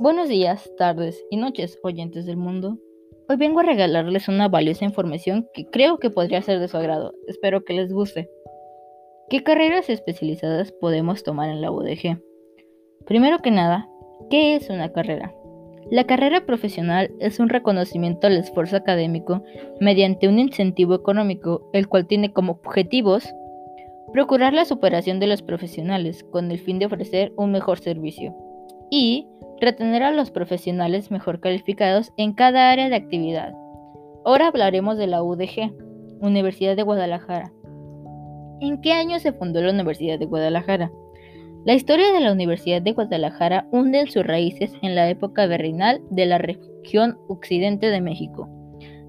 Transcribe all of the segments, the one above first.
Buenos días, tardes y noches, oyentes del mundo. Hoy vengo a regalarles una valiosa información que creo que podría ser de su agrado. Espero que les guste. ¿Qué carreras especializadas podemos tomar en la UDG? Primero que nada, ¿qué es una carrera? La carrera profesional es un reconocimiento al esfuerzo académico mediante un incentivo económico, el cual tiene como objetivos procurar la superación de los profesionales con el fin de ofrecer un mejor servicio y retener a los profesionales mejor calificados en cada área de actividad. Ahora hablaremos de la UDG, Universidad de Guadalajara. ¿En qué año se fundó la Universidad de Guadalajara? La historia de la Universidad de Guadalajara hunde sus raíces en la época virreinal de la región occidente de México.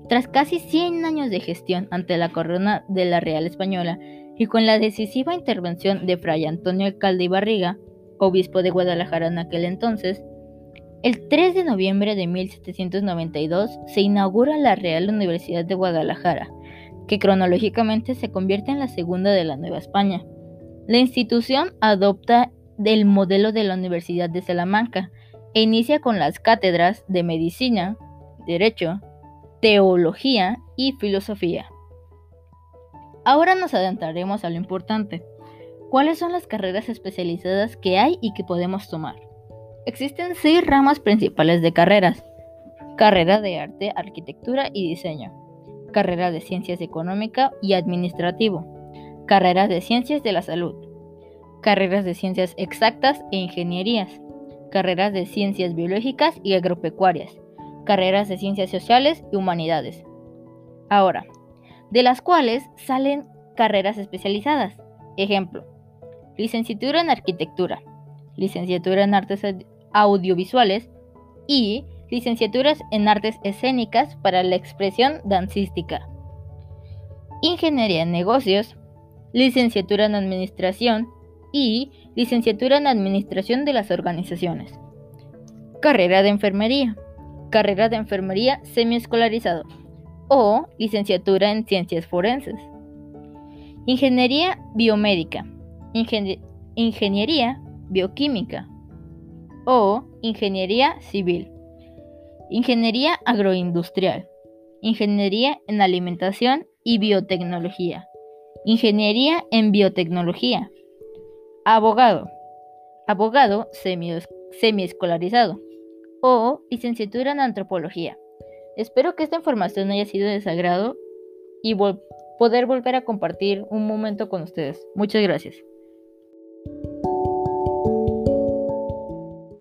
Tras casi 100 años de gestión ante la corona de la Real Española y con la decisiva intervención de Fray Antonio Alcalde y Barriga, obispo de Guadalajara en aquel entonces, el 3 de noviembre de 1792 se inaugura la Real Universidad de Guadalajara, que cronológicamente se convierte en la segunda de la Nueva España. La institución adopta el modelo de la Universidad de Salamanca e inicia con las cátedras de Medicina, Derecho, Teología y Filosofía. Ahora nos adentraremos a lo importante. ¿Cuáles son las carreras especializadas que hay y que podemos tomar? Existen seis ramas principales de carreras. Carrera de arte, arquitectura y diseño. Carrera de ciencias económica y administrativo. Carreras de ciencias de la salud. Carreras de ciencias exactas e ingenierías. Carreras de ciencias biológicas y agropecuarias. Carreras de ciencias sociales y humanidades. Ahora, de las cuales salen carreras especializadas. Ejemplo, licenciatura en arquitectura, licenciatura en artes audiovisuales y licenciaturas en artes escénicas para la expresión dancística. Ingeniería en negocios, licenciatura en administración y licenciatura en administración de las organizaciones. Carrera de enfermería, carrera de enfermería semiescolarizado o licenciatura en ciencias forenses. Ingeniería biomédica, ingeniería bioquímica, o Ingeniería Civil, Ingeniería Agroindustrial, Ingeniería en Alimentación y Biotecnología, Ingeniería en Biotecnología, Abogado, Abogado semiescolarizado o Licenciatura en Antropología. Espero que esta información haya sido de sagrado y poder volver a compartir un momento con ustedes. Muchas gracias.